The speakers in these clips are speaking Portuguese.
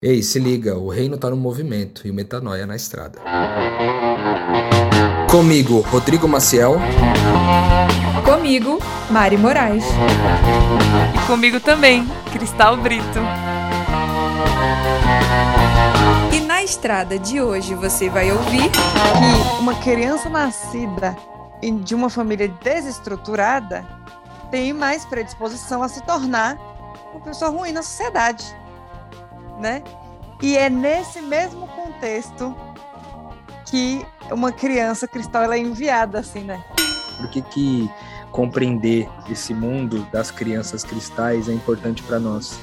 Ei, se liga, o reino tá no movimento e o metanoia na estrada. Comigo, Rodrigo Maciel. Comigo, Mari Moraes. E comigo também, Cristal Brito. E na estrada de hoje você vai ouvir que uma criança nascida de uma família desestruturada tem mais predisposição a se tornar uma pessoa ruim na sociedade né? E é nesse mesmo contexto que uma criança cristal ela é enviada, assim, né? Por que, que compreender esse mundo das crianças cristais é importante para nós?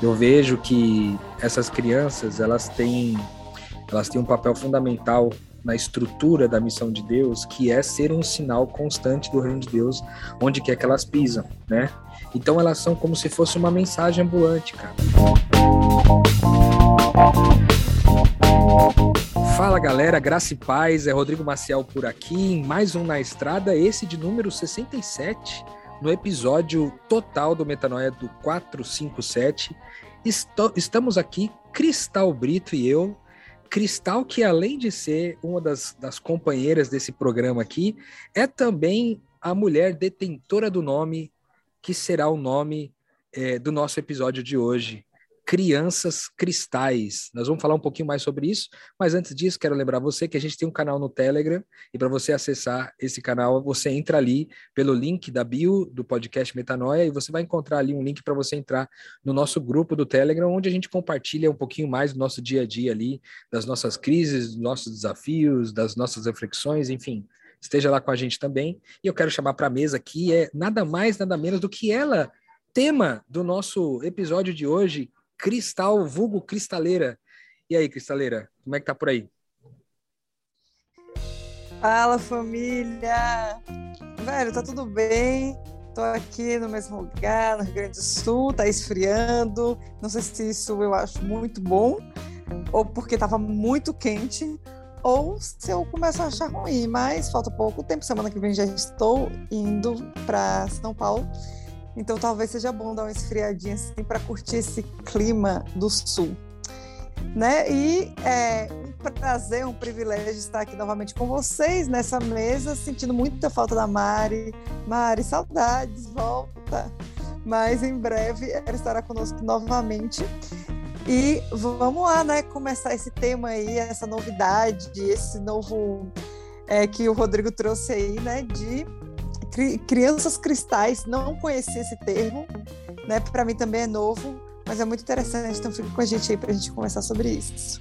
Eu vejo que essas crianças elas têm elas têm um papel fundamental na estrutura da missão de Deus, que é ser um sinal constante do reino de Deus onde quer que elas pisam, né? Então elas são como se fosse uma mensagem ambulante, cara. Fala galera, graça e paz, é Rodrigo Maciel por aqui, em mais um Na Estrada, esse de número 67, no episódio total do Metanoia do 457. Estou, estamos aqui, Cristal Brito e eu. Cristal, que além de ser uma das, das companheiras desse programa aqui, é também a mulher detentora do nome, que será o nome é, do nosso episódio de hoje crianças cristais. Nós vamos falar um pouquinho mais sobre isso, mas antes disso, quero lembrar você que a gente tem um canal no Telegram e para você acessar esse canal, você entra ali pelo link da bio do podcast Metanoia e você vai encontrar ali um link para você entrar no nosso grupo do Telegram, onde a gente compartilha um pouquinho mais do nosso dia a dia ali, das nossas crises, dos nossos desafios, das nossas reflexões, enfim. Esteja lá com a gente também. E eu quero chamar para a mesa aqui é nada mais, nada menos do que ela, tema do nosso episódio de hoje, Cristal, vulgo Cristaleira. E aí, Cristaleira, como é que tá por aí? Fala, família! Velho, tá tudo bem? Tô aqui no mesmo lugar, no Rio Grande do Sul, tá esfriando. Não sei se isso eu acho muito bom, ou porque tava muito quente, ou se eu começo a achar ruim, mas falta pouco tempo. Semana que vem já estou indo para São Paulo então talvez seja bom dar uma esfriadinha assim para curtir esse clima do sul. Né? E é um prazer, um privilégio estar aqui novamente com vocês nessa mesa, sentindo muita falta da Mari. Mari, saudades, volta. Mas em breve ela estará conosco novamente. E vamos lá, né? Começar esse tema aí, essa novidade, esse novo é, que o Rodrigo trouxe aí, né? De cri, crianças cristais, não conhecia esse termo, né? Para mim também é novo, mas é muito interessante, então fica com a gente aí para a gente conversar sobre isso.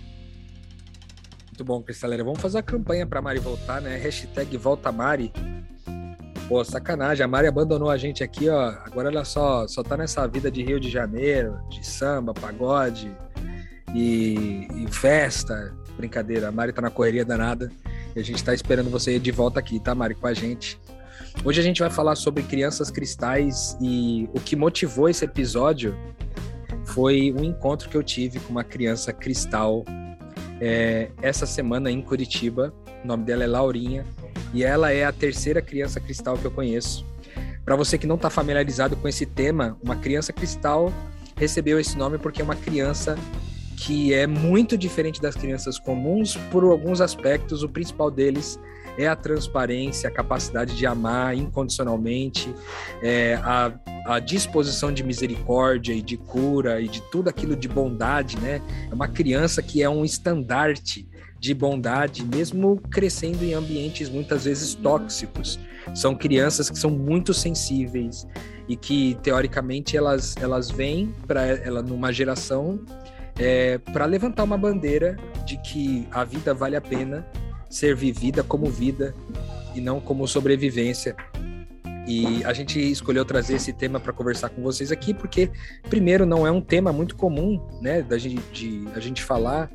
Muito bom, Cristaleira. Vamos fazer a campanha para Mari voltar, né? Hashtag Volta Mari. Pô, sacanagem, a Mari abandonou a gente aqui, ó. Agora ela só, só tá nessa vida de Rio de Janeiro, de samba, pagode e, e festa. Brincadeira, a Mari tá na correria danada. E a gente tá esperando você de volta aqui, tá, Mari, com a gente. Hoje a gente vai falar sobre crianças cristais e o que motivou esse episódio foi um encontro que eu tive com uma criança cristal é, essa semana em Curitiba. O nome dela é Laurinha e ela é a terceira criança cristal que eu conheço. Para você que não está familiarizado com esse tema, uma criança cristal recebeu esse nome porque é uma criança que é muito diferente das crianças comuns por alguns aspectos. O principal deles é a transparência, a capacidade de amar incondicionalmente, é a, a disposição de misericórdia e de cura e de tudo aquilo de bondade, né? É uma criança que é um estandarte de bondade, mesmo crescendo em ambientes muitas vezes tóxicos. São crianças que são muito sensíveis e que teoricamente elas elas vêm para ela numa geração é, para levantar uma bandeira de que a vida vale a pena ser vivida como vida e não como sobrevivência. E a gente escolheu trazer esse tema para conversar com vocês aqui, porque, primeiro, não é um tema muito comum, né, da gente, de a gente falar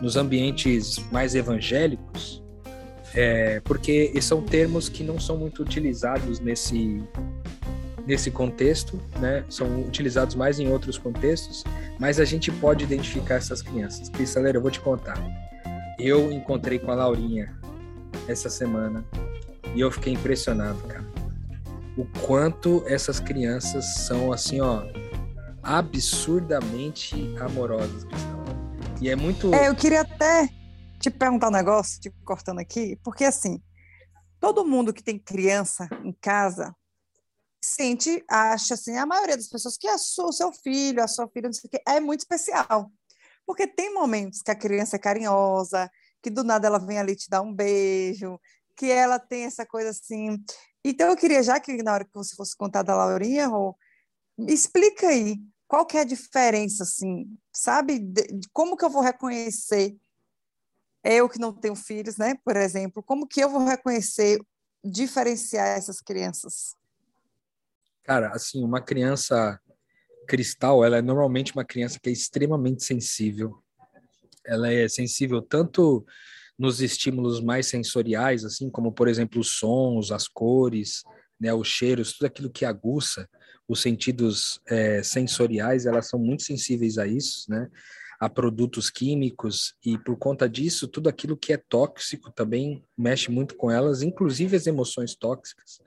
nos ambientes mais evangélicos, é, porque são termos que não são muito utilizados nesse, nesse contexto, né, são utilizados mais em outros contextos, mas a gente pode identificar essas crianças. Cristaleira, eu vou te contar eu encontrei com a Laurinha essa semana e eu fiquei impressionado, cara. O quanto essas crianças são assim, ó, absurdamente amorosas. E é muito. É, eu queria até te perguntar um negócio, te cortando aqui, porque assim, todo mundo que tem criança em casa sente, acha assim, a maioria das pessoas que sua, o seu filho, a sua filha, não sei o quê, é muito especial. Porque tem momentos que a criança é carinhosa, que do nada ela vem ali te dar um beijo, que ela tem essa coisa assim. Então eu queria, já que na hora que você fosse contar da Laurinha, Rô, explica aí qual que é a diferença, assim, sabe? De, de como que eu vou reconhecer eu que não tenho filhos, né? Por exemplo, como que eu vou reconhecer, diferenciar essas crianças? Cara, assim, uma criança cristal, ela é normalmente uma criança que é extremamente sensível. Ela é sensível tanto nos estímulos mais sensoriais, assim como, por exemplo, os sons, as cores, né, os cheiros, tudo aquilo que aguça os sentidos é, sensoriais, elas são muito sensíveis a isso, né? a produtos químicos e por conta disso tudo aquilo que é tóxico também mexe muito com elas, inclusive as emoções tóxicas,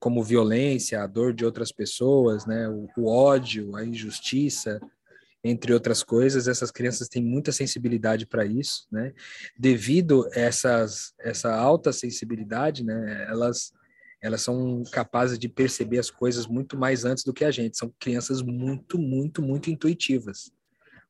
como violência, a dor de outras pessoas, né, o, o ódio, a injustiça, entre outras coisas, essas crianças têm muita sensibilidade para isso, né? Devido a essa alta sensibilidade, né? Elas, elas são capazes de perceber as coisas muito mais antes do que a gente. São crianças muito, muito, muito intuitivas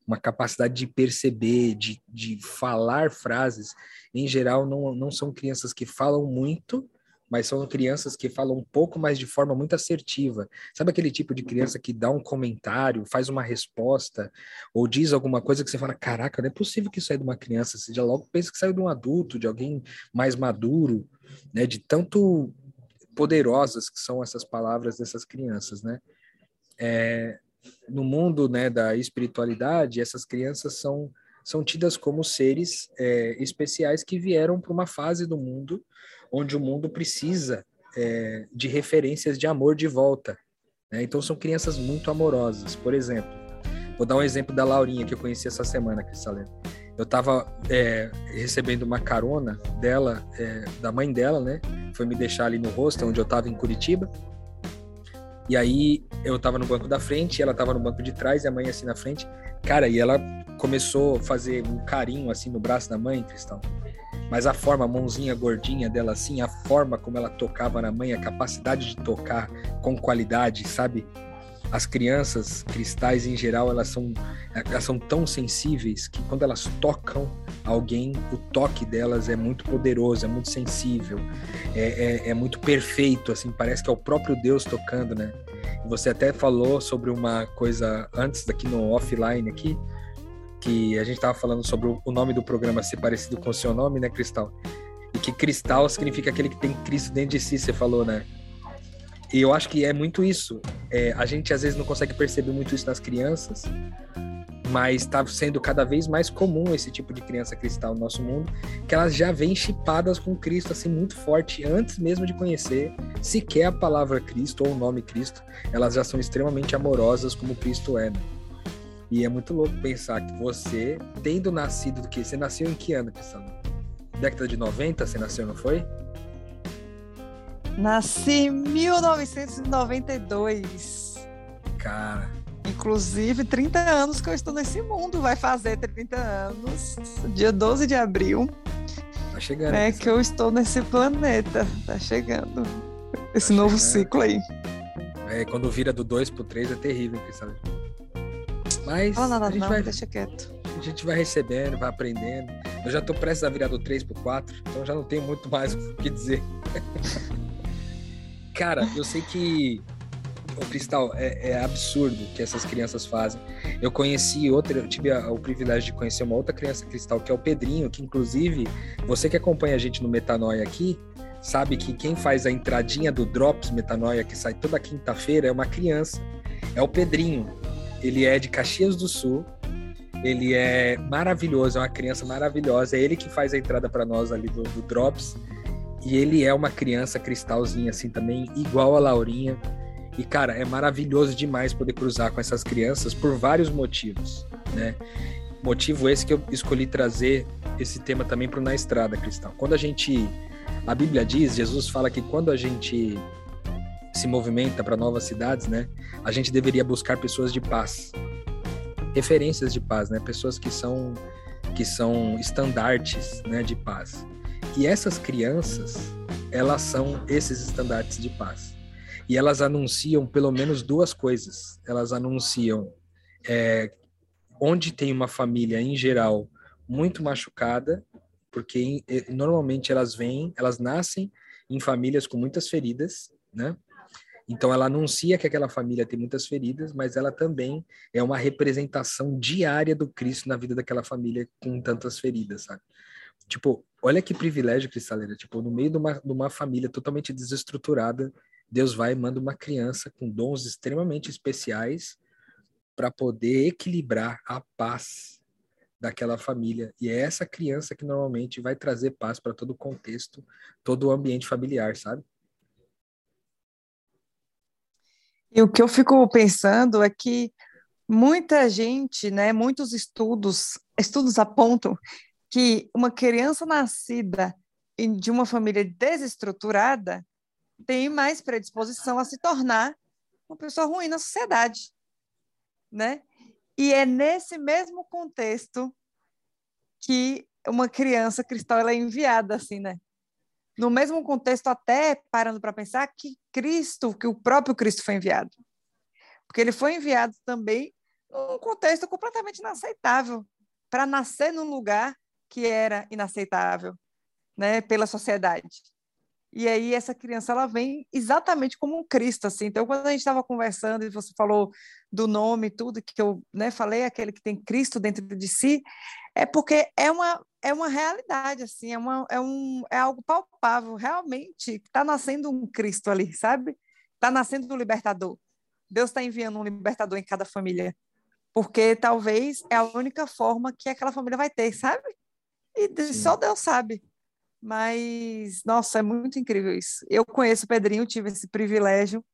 uma capacidade de perceber, de, de falar frases. Em geral, não, não são crianças que falam muito, mas são crianças que falam um pouco mais de forma muito assertiva. Sabe aquele tipo de criança que dá um comentário, faz uma resposta, ou diz alguma coisa que você fala: caraca, não é possível que isso saia de uma criança. Você já logo pensa que saiu de um adulto, de alguém mais maduro, né? De tanto poderosas que são essas palavras dessas crianças, né? É, no mundo né, da espiritualidade, essas crianças são, são tidas como seres é, especiais que vieram para uma fase do mundo onde o mundo precisa é, de referências de amor de volta. Né? Então, são crianças muito amorosas. Por exemplo, vou dar um exemplo da Laurinha, que eu conheci essa semana, Cristalina. Eu estava é, recebendo uma carona dela, é, da mãe dela, né? Foi me deixar ali no rosto, onde eu estava em Curitiba. E aí eu tava no banco da frente, ela tava no banco de trás e a mãe assim na frente. Cara, e ela começou a fazer um carinho assim no braço da mãe, Cristão. Mas a forma, a mãozinha gordinha dela assim, a forma como ela tocava na mãe, a capacidade de tocar com qualidade, sabe? As crianças cristais em geral elas são elas são tão sensíveis que quando elas tocam alguém o toque delas é muito poderoso é muito sensível é, é, é muito perfeito assim parece que é o próprio Deus tocando né? Você até falou sobre uma coisa antes daqui no offline aqui que a gente estava falando sobre o nome do programa ser parecido com o seu nome né Cristal? E que cristal significa aquele que tem Cristo dentro de si você falou né e eu acho que é muito isso. É, a gente às vezes não consegue perceber muito isso nas crianças, mas está sendo cada vez mais comum esse tipo de criança cristal no nosso mundo, que elas já vêm chipadas com Cristo assim muito forte antes mesmo de conhecer sequer a palavra Cristo ou o nome Cristo, elas já são extremamente amorosas como Cristo é. Né? E é muito louco pensar que você, tendo nascido do que? Você nasceu em que ano, Cristiano? Década de 90 você nasceu, não foi? Nasci em 1992. Cara. Inclusive, 30 anos que eu estou nesse mundo. Vai fazer 30 anos, dia 12 de abril. Tá chegando. É que eu estou nesse planeta. Tá chegando. Esse tá novo chegando. ciclo aí. É, quando vira do 2 pro 3 é terrível, sabe? Mas. Não, não, a gente não, vai, deixa quieto. A gente vai recebendo, vai aprendendo. Eu já tô prestes a virar do 3 pro 4, então já não tenho muito mais o que dizer. Cara, eu sei que o Cristal é, é, absurdo que essas crianças fazem. Eu conheci outra, eu tive a, o privilégio de conhecer uma outra criança Cristal, que é o Pedrinho, que inclusive você que acompanha a gente no Metanoia aqui, sabe que quem faz a entradinha do Drops Metanoia, que sai toda quinta-feira, é uma criança. É o Pedrinho. Ele é de Caxias do Sul. Ele é maravilhoso, é uma criança maravilhosa. É ele que faz a entrada para nós ali do, do Drops. E ele é uma criança cristalzinha assim também, igual a Laurinha. E cara, é maravilhoso demais poder cruzar com essas crianças por vários motivos, né? Motivo esse que eu escolhi trazer esse tema também para Na Estrada, Cristal. Quando a gente a Bíblia diz, Jesus fala que quando a gente se movimenta para novas cidades, né, a gente deveria buscar pessoas de paz. referências de paz, né? Pessoas que são que são estandartes, né, de paz. E essas crianças, elas são esses estandartes de paz. E elas anunciam pelo menos duas coisas. Elas anunciam é, onde tem uma família em geral muito machucada, porque normalmente elas vêm, elas nascem em famílias com muitas feridas, né? Então ela anuncia que aquela família tem muitas feridas, mas ela também é uma representação diária do Cristo na vida daquela família com tantas feridas, sabe? Tipo, olha que privilégio, Cristaleira. Tipo, no meio de uma, de uma família totalmente desestruturada, Deus vai e manda uma criança com dons extremamente especiais para poder equilibrar a paz daquela família. E é essa criança que normalmente vai trazer paz para todo o contexto, todo o ambiente familiar, sabe? E o que eu fico pensando é que muita gente, né, muitos estudos, estudos apontam que uma criança nascida de uma família desestruturada tem mais predisposição a se tornar uma pessoa ruim na sociedade, né? E é nesse mesmo contexto que uma criança cristã ela é enviada assim, né? no mesmo contexto, até parando para pensar que Cristo, que o próprio Cristo foi enviado. Porque ele foi enviado também num contexto completamente inaceitável, para nascer num lugar que era inaceitável, né, pela sociedade. E aí essa criança ela vem exatamente como um Cristo assim. Então quando a gente estava conversando e você falou do nome tudo que eu, né, falei aquele que tem Cristo dentro de si, é porque é uma é uma realidade assim, é uma é um é algo palpável, realmente está nascendo um Cristo ali, sabe? Está nascendo um libertador. Deus está enviando um libertador em cada família, porque talvez é a única forma que aquela família vai ter, sabe? E Sim. só Deus sabe. Mas, nossa, é muito incrível isso. Eu conheço o Pedrinho, tive esse privilégio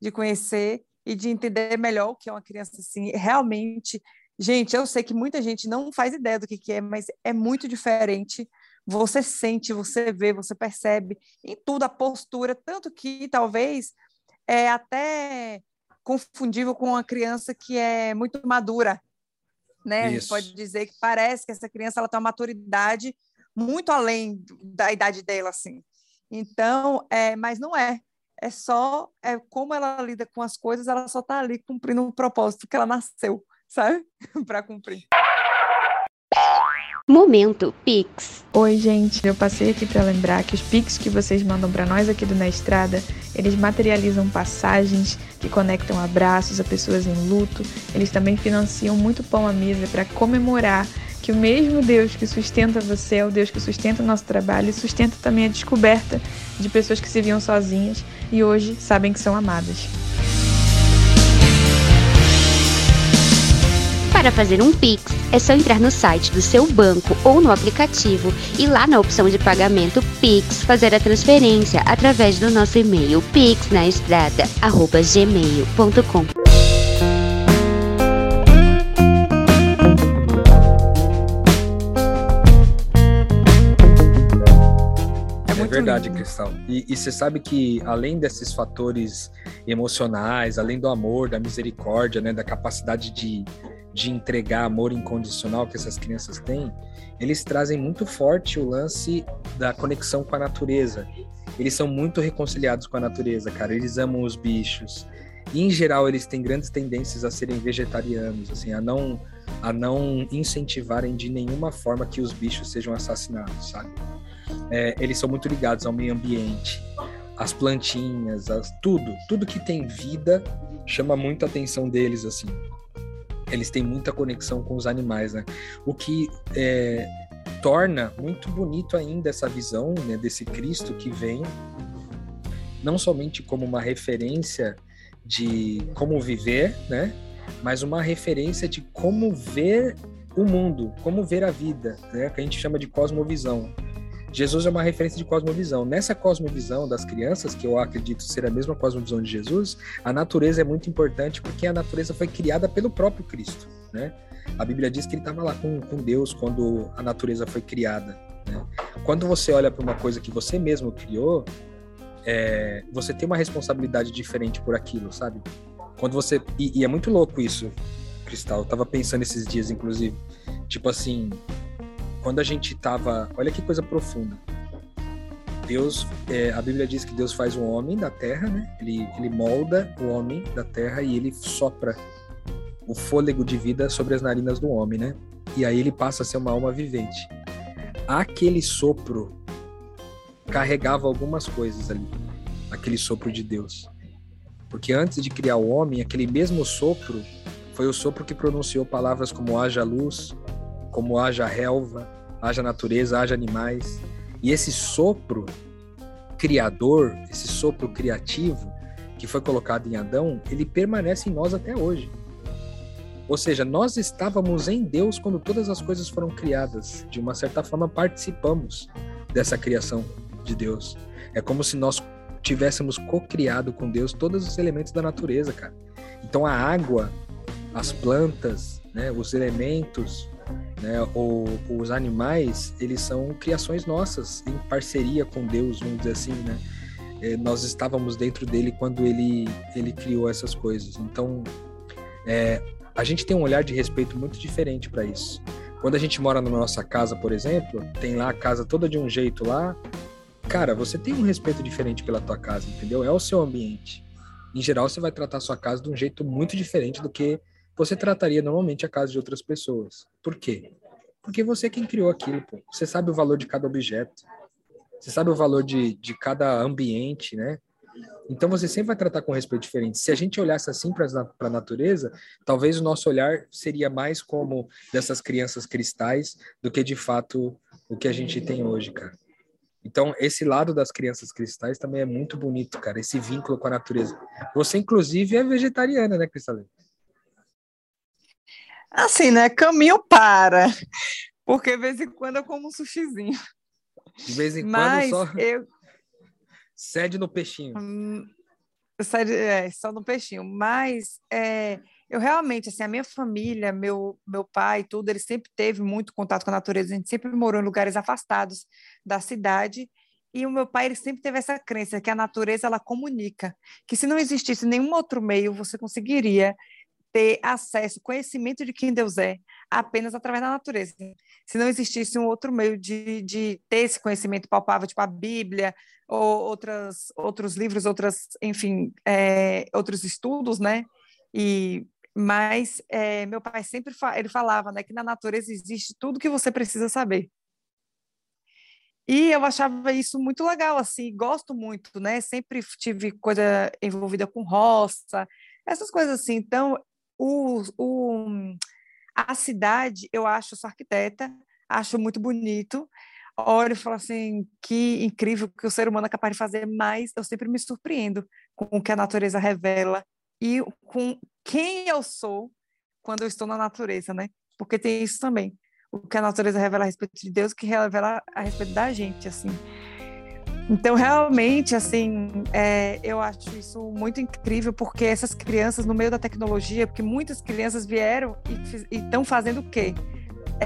de conhecer e de entender melhor o que é uma criança assim. Realmente, gente, eu sei que muita gente não faz ideia do que, que é, mas é muito diferente. Você sente, você vê, você percebe em tudo a postura, tanto que talvez é até confundível com uma criança que é muito madura, né? Isso. A gente pode dizer que parece que essa criança ela tem uma maturidade muito além da idade dela, assim. Então, é, mas não é. É só é como ela lida com as coisas, ela só está ali cumprindo um propósito que ela nasceu, sabe? para cumprir. Momento Pix. Oi, gente. Eu passei aqui para lembrar que os Pix que vocês mandam para nós aqui do Na Estrada, eles materializam passagens que conectam abraços a pessoas em luto. Eles também financiam muito pão à mesa para comemorar que o mesmo Deus que sustenta você é o Deus que sustenta o nosso trabalho e sustenta também a descoberta de pessoas que se viam sozinhas e hoje sabem que são amadas. Para fazer um Pix, é só entrar no site do seu banco ou no aplicativo e lá na opção de pagamento Pix fazer a transferência através do nosso e-mail pixnaestrada@gmail.com. verdade, Cristal. E, e você sabe que além desses fatores emocionais, além do amor, da misericórdia, né, da capacidade de, de entregar amor incondicional que essas crianças têm, eles trazem muito forte o lance da conexão com a natureza. Eles são muito reconciliados com a natureza, cara. Eles amam os bichos. E, em geral, eles têm grandes tendências a serem vegetarianos, assim, a não a não incentivarem de nenhuma forma que os bichos sejam assassinados, sabe? é, eles são muito ligados ao meio ambiente, às plantinhas, as, tudo, tudo que tem vida chama muito a atenção deles assim. Eles têm muita conexão com os animais, né? O que é, torna muito bonito ainda essa visão né, desse Cristo que vem não somente como uma referência de como viver, né? Mas uma referência de como ver o mundo, como ver a vida, né? Que a gente chama de cosmovisão. Jesus é uma referência de cosmovisão. Nessa cosmovisão das crianças, que eu acredito ser a mesma cosmovisão de Jesus, a natureza é muito importante porque a natureza foi criada pelo próprio Cristo, né? A Bíblia diz que ele estava lá com, com Deus quando a natureza foi criada. Né? Quando você olha para uma coisa que você mesmo criou, é, você tem uma responsabilidade diferente por aquilo, sabe? Quando você e, e é muito louco isso. Cristal. Eu tava pensando esses dias, inclusive. Tipo assim, quando a gente tava. Olha que coisa profunda. Deus, é, a Bíblia diz que Deus faz um homem da terra, né? Ele, ele molda o homem da terra e ele sopra o fôlego de vida sobre as narinas do homem, né? E aí ele passa a ser uma alma vivente. Aquele sopro carregava algumas coisas ali, aquele sopro de Deus. Porque antes de criar o homem, aquele mesmo sopro foi o sopro que pronunciou palavras como haja luz, como haja relva, haja natureza, haja animais. E esse sopro criador, esse sopro criativo que foi colocado em Adão, ele permanece em nós até hoje. Ou seja, nós estávamos em Deus quando todas as coisas foram criadas. De uma certa forma, participamos dessa criação de Deus. É como se nós tivéssemos co-criado com Deus todos os elementos da natureza, cara. Então a água, as plantas, né, os elementos, né, os animais, eles são criações nossas, em parceria com Deus, vamos dizer assim, né? É, nós estávamos dentro dele quando ele, ele criou essas coisas. Então, é, a gente tem um olhar de respeito muito diferente para isso. Quando a gente mora na nossa casa, por exemplo, tem lá a casa toda de um jeito lá, cara, você tem um respeito diferente pela tua casa, entendeu? É o seu ambiente. Em geral, você vai tratar a sua casa de um jeito muito diferente do que você trataria normalmente a casa de outras pessoas. Por quê? Porque você é quem criou aquilo, pô. Você sabe o valor de cada objeto. Você sabe o valor de, de cada ambiente, né? Então você sempre vai tratar com respeito diferente. Se a gente olhasse assim para a natureza, talvez o nosso olhar seria mais como dessas crianças cristais do que de fato o que a gente tem hoje, cara. Então, esse lado das crianças cristais também é muito bonito, cara, esse vínculo com a natureza. Você, inclusive, é vegetariana, né, Cristalina? Assim, né? Caminho para. Porque de vez em quando eu como um sushizinho. De vez em Mas quando só. Eu... Cede no peixinho. Hum, cede, é, só no peixinho. Mas é, eu realmente, assim, a minha família, meu, meu pai, tudo, ele sempre teve muito contato com a natureza. A gente sempre morou em lugares afastados da cidade. E o meu pai ele sempre teve essa crença que a natureza ela comunica, que se não existisse nenhum outro meio, você conseguiria ter acesso, conhecimento de quem Deus é, apenas através da natureza. Se não existisse um outro meio de, de ter esse conhecimento palpável, tipo a Bíblia, ou outras, outros livros, outras, enfim, é, outros estudos, né? E mas é, meu pai sempre fa ele falava, né, que na natureza existe tudo que você precisa saber. E eu achava isso muito legal, assim, gosto muito, né? Sempre tive coisa envolvida com roça, essas coisas assim. Então, o, o, a cidade, eu acho, sou arquiteta, acho muito bonito. Olho e falo assim, que incrível que o ser humano é capaz de fazer, mas eu sempre me surpreendo com o que a natureza revela e com quem eu sou quando eu estou na natureza, né? Porque tem isso também. O que a natureza revela a respeito de Deus, que revela a respeito da gente, assim. Então, realmente, assim, é, eu acho isso muito incrível, porque essas crianças, no meio da tecnologia, porque muitas crianças vieram e estão fazendo o quê?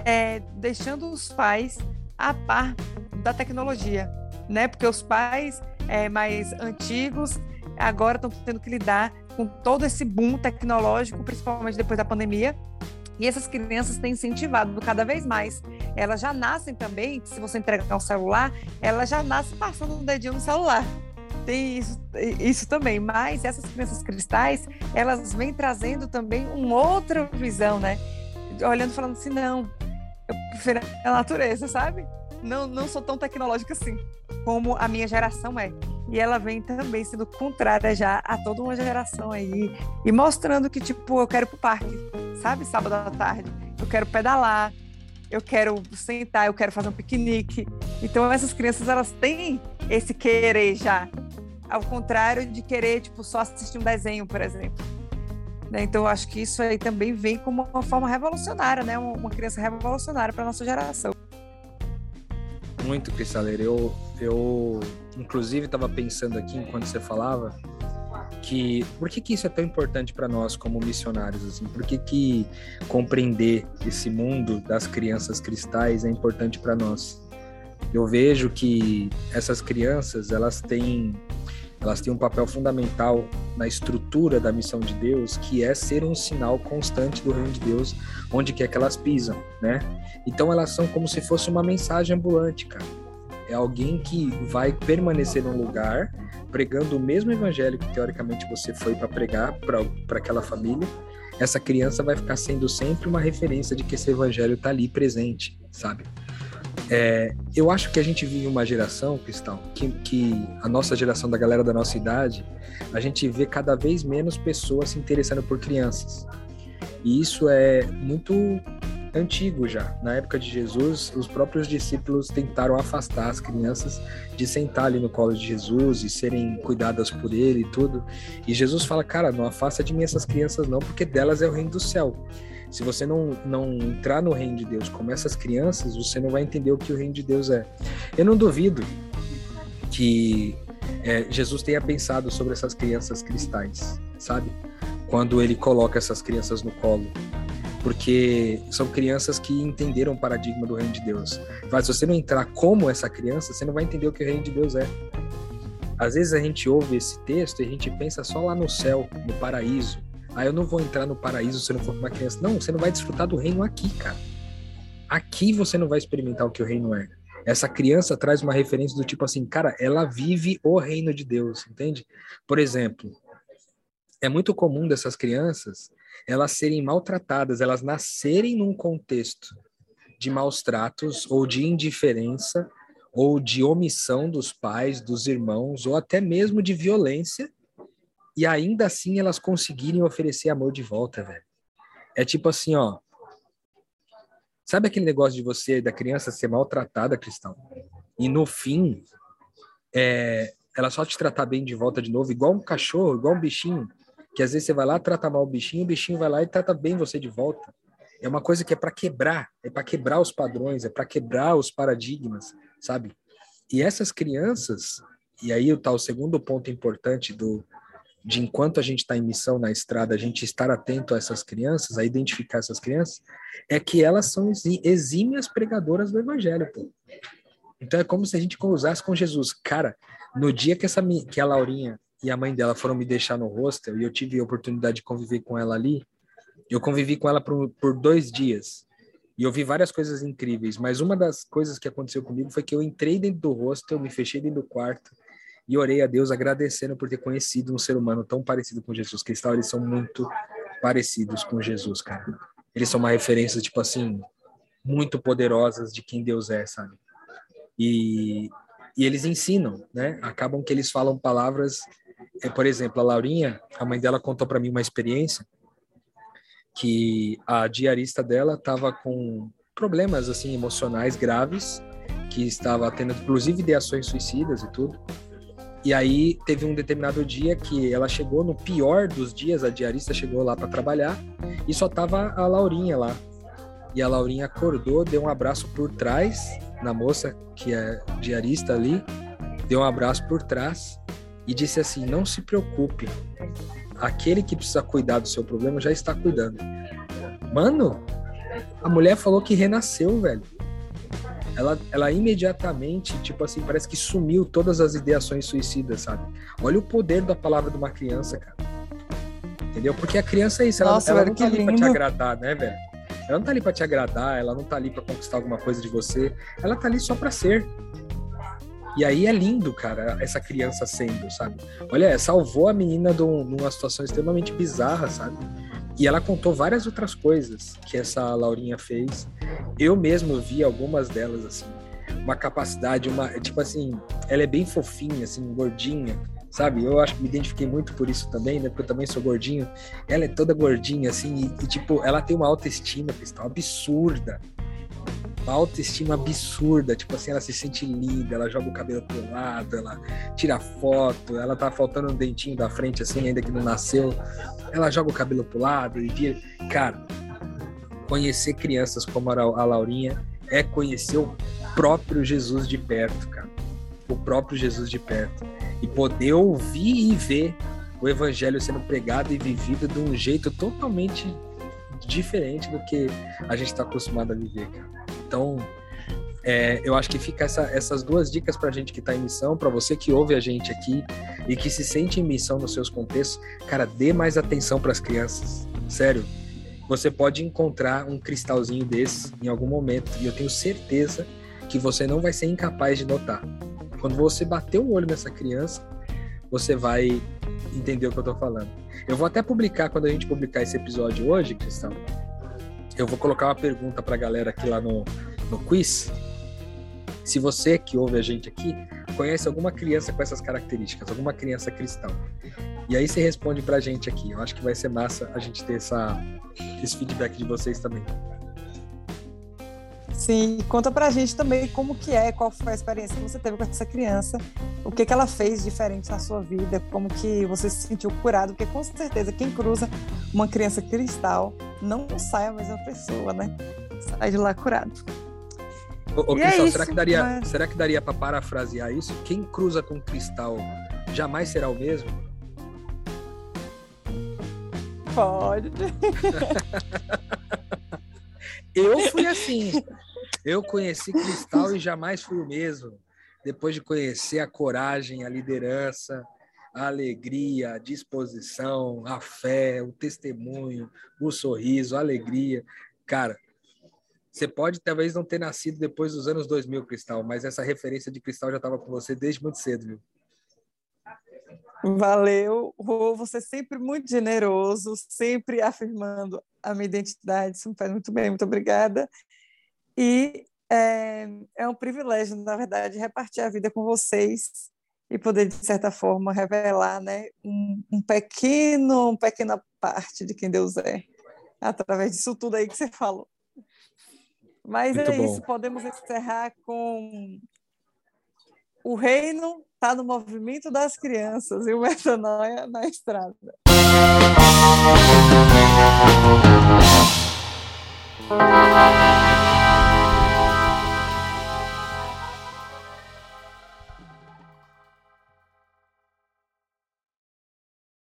É, deixando os pais a par da tecnologia, né? Porque os pais é, mais antigos agora estão tendo que lidar com todo esse boom tecnológico, principalmente depois da pandemia, e essas crianças têm incentivado cada vez mais. Elas já nascem também, se você entregar um celular, elas já nascem passando um dedinho no celular. Tem isso, isso também, mas essas crianças cristais, elas vêm trazendo também uma outra visão, né? Olhando falando assim, não, eu prefiro a natureza, sabe? Não, não sou tão tecnológica assim, como a minha geração é. E ela vem também sendo contrária já a toda uma geração aí. E mostrando que, tipo, eu quero ir pro parque sabe? Sábado à tarde. Eu quero pedalar, eu quero sentar, eu quero fazer um piquenique. Então essas crianças elas têm esse querer já, ao contrário de querer tipo só assistir um desenho, por exemplo. Né? Então eu acho que isso aí também vem como uma forma revolucionária, né? Uma criança revolucionária para nossa geração. Muito, Cristaleira. Eu, eu inclusive estava pensando aqui enquanto você falava que por que, que isso é tão importante para nós como missionários assim? Por que, que compreender esse mundo das crianças cristais é importante para nós? Eu vejo que essas crianças elas têm elas têm um papel fundamental na estrutura da missão de Deus, que é ser um sinal constante do reino de Deus onde quer que elas pisam, né? Então elas são como se fosse uma mensagem ambulante, cara. É alguém que vai permanecer num lugar pregando o mesmo evangelho que teoricamente você foi para pregar para aquela família. Essa criança vai ficar sendo sempre uma referência de que esse evangelho está ali presente, sabe? É, eu acho que a gente vive uma geração, Cristal, que, que a nossa geração da galera da nossa idade, a gente vê cada vez menos pessoas se interessando por crianças. E isso é muito antigo já. Na época de Jesus, os próprios discípulos tentaram afastar as crianças de sentar ali no colo de Jesus e serem cuidadas por ele e tudo. E Jesus fala: Cara, não afasta de mim essas crianças, não, porque delas é o reino do céu. Se você não, não entrar no reino de Deus como essas crianças, você não vai entender o que o reino de Deus é. Eu não duvido que é, Jesus tenha pensado sobre essas crianças cristais, sabe? Quando ele coloca essas crianças no colo. Porque são crianças que entenderam o paradigma do reino de Deus. Mas se você não entrar como essa criança, você não vai entender o que o reino de Deus é. Às vezes a gente ouve esse texto e a gente pensa só lá no céu, no paraíso, ah, eu não vou entrar no paraíso se eu não for uma criança. Não, você não vai desfrutar do reino aqui, cara. Aqui você não vai experimentar o que o reino é. Essa criança traz uma referência do tipo assim, cara, ela vive o reino de Deus, entende? Por exemplo, é muito comum dessas crianças elas serem maltratadas, elas nascerem num contexto de maus tratos ou de indiferença ou de omissão dos pais, dos irmãos, ou até mesmo de violência, e ainda assim elas conseguirem oferecer amor de volta, velho. É tipo assim, ó. Sabe aquele negócio de você, da criança ser maltratada, Cristão? E no fim, é, ela só te tratar bem de volta de novo, igual um cachorro, igual um bichinho, que às vezes você vai lá, trata mal o bichinho, o bichinho vai lá e trata bem você de volta. É uma coisa que é para quebrar, é para quebrar os padrões, é para quebrar os paradigmas, sabe? E essas crianças, e aí está o segundo ponto importante do, de enquanto a gente está em missão na estrada, a gente estar atento a essas crianças, a identificar essas crianças, é que elas são exímias pregadoras do evangelho, pô. Então é como se a gente usasse com Jesus. Cara, no dia que essa que a Laurinha e a mãe dela foram me deixar no hostel e eu tive a oportunidade de conviver com ela ali, eu convivi com ela por, por dois dias. E eu vi várias coisas incríveis, mas uma das coisas que aconteceu comigo foi que eu entrei dentro do hostel, me fechei dentro do quarto, e orei a Deus agradecendo por ter conhecido um ser humano tão parecido com Jesus. Cristal, eles são muito parecidos com Jesus, cara. Eles são uma referência, tipo assim, muito poderosas de quem Deus é, sabe? E, e eles ensinam, né? Acabam que eles falam palavras. É, por exemplo, a Laurinha, a mãe dela contou para mim uma experiência que a diarista dela estava com problemas assim emocionais graves, que estava tendo inclusive ideações suicidas e tudo. E aí teve um determinado dia que ela chegou no pior dos dias, a diarista chegou lá para trabalhar e só tava a Laurinha lá. E a Laurinha acordou, deu um abraço por trás na moça que é diarista ali, deu um abraço por trás e disse assim: "Não se preocupe. Aquele que precisa cuidar do seu problema já está cuidando". Mano, a mulher falou que renasceu, velho ela, ela imediatamente, tipo assim, parece que sumiu todas as ideações suicidas, sabe? Olha o poder da palavra de uma criança, cara. Entendeu? Porque a criança é isso, ela, Nossa, ela velho, não tá ali lindo. pra te agradar, né, velho? Ela não tá ali pra te agradar, ela não tá ali pra conquistar alguma coisa de você, ela tá ali só pra ser. E aí é lindo, cara, essa criança sendo, sabe? Olha, salvou a menina de uma situação extremamente bizarra, sabe? E ela contou várias outras coisas que essa Laurinha fez. Eu mesmo vi algumas delas, assim. Uma capacidade, uma. Tipo assim, ela é bem fofinha, assim, gordinha, sabe? Eu acho que me identifiquei muito por isso também, né? Porque eu também sou gordinho. Ela é toda gordinha, assim, e, e tipo, ela tem uma autoestima, pessoal, absurda. Uma autoestima absurda, tipo assim, ela se sente linda, ela joga o cabelo pro lado, ela tira foto, ela tá faltando um dentinho da frente, assim, ainda que não nasceu ela joga o cabelo pro lado e vira. Cara, conhecer crianças como a Laurinha é conhecer o próprio Jesus de perto, cara. O próprio Jesus de perto. E poder ouvir e ver o evangelho sendo pregado e vivido de um jeito totalmente diferente do que a gente está acostumado a viver, cara. Então, É, eu acho que fica essa, essas duas dicas para a gente que está em missão, para você que ouve a gente aqui e que se sente em missão nos seus contextos, cara, dê mais atenção para as crianças. Sério, você pode encontrar um cristalzinho desse em algum momento e eu tenho certeza que você não vai ser incapaz de notar. Quando você bater o olho nessa criança, você vai entender o que eu estou falando. Eu vou até publicar quando a gente publicar esse episódio hoje, Cristão. Eu vou colocar uma pergunta para a galera aqui lá no, no quiz se você que ouve a gente aqui conhece alguma criança com essas características, alguma criança cristã. E aí você responde pra gente aqui. Eu acho que vai ser massa a gente ter essa, esse feedback de vocês também. Sim, conta pra gente também como que é, qual foi a experiência que você teve com essa criança, o que que ela fez diferente na sua vida, como que você se sentiu curado, porque com certeza quem cruza uma criança cristal não sai a mesma pessoa, né? Sai de lá curado. Ô, ô Cristal, é será, que daria, mas... será que daria para parafrasear isso? Quem cruza com cristal jamais será o mesmo? Pode. eu fui assim. Eu conheci cristal e jamais fui o mesmo. Depois de conhecer a coragem, a liderança, a alegria, a disposição, a fé, o testemunho, o sorriso, a alegria. Cara, você pode talvez não ter nascido depois dos anos 2000, Cristal, mas essa referência de Cristal já estava com você desde muito cedo, viu? Valeu, Rô, você é sempre muito generoso, sempre afirmando a minha identidade, isso me faz muito bem, muito obrigada. E é, é um privilégio, na verdade, repartir a vida com vocês e poder, de certa forma, revelar né, um, um pequeno, uma pequena parte de quem Deus é, através disso tudo aí que você falou. Mas Muito é bom. isso, podemos encerrar com o reino está no movimento das crianças e o metanoia na estrada.